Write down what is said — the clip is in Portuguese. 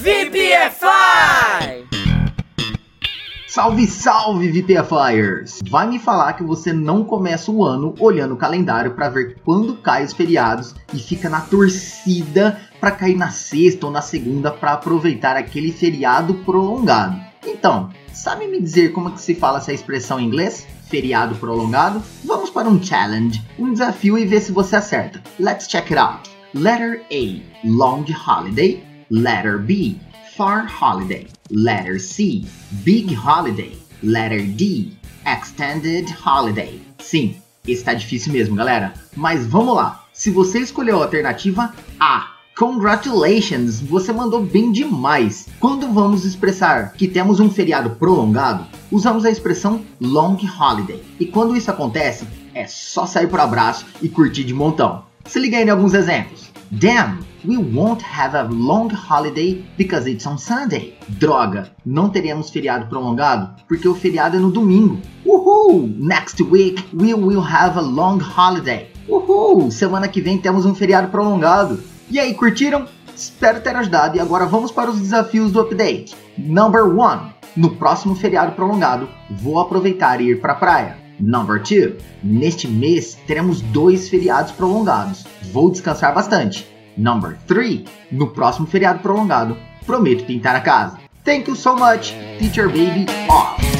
VPFI! Salve, salve, VPFIers! Vai me falar que você não começa o ano olhando o calendário para ver quando cai os feriados e fica na torcida para cair na sexta ou na segunda para aproveitar aquele feriado prolongado. Então, sabe me dizer como é que se fala essa expressão em inglês? Feriado prolongado? Vamos para um challenge, um desafio e ver se você acerta. Let's check it out. Letter A, long holiday. Letter B, far holiday. Letter C, big holiday. Letter D, extended holiday. Sim, está difícil mesmo, galera. Mas vamos lá. Se você escolheu a alternativa A, Congratulations, você mandou bem demais. Quando vamos expressar que temos um feriado prolongado, usamos a expressão long holiday. E quando isso acontece, é só sair pro abraço e curtir de montão. Se liga aí em alguns exemplos. Damn, we won't have a long holiday because it's on Sunday. Droga, não teremos feriado prolongado porque o feriado é no domingo. Uhul! Next week we will have a long holiday. Uhul! Semana que vem temos um feriado prolongado. E aí, curtiram? Espero ter ajudado e agora vamos para os desafios do update. Number 1. No próximo feriado prolongado, vou aproveitar e ir para a praia. Number 2. Neste mês teremos dois feriados prolongados. Vou descansar bastante. Number 3. No próximo feriado prolongado, prometo pintar a casa. Thank you so much, Teacher Baby off.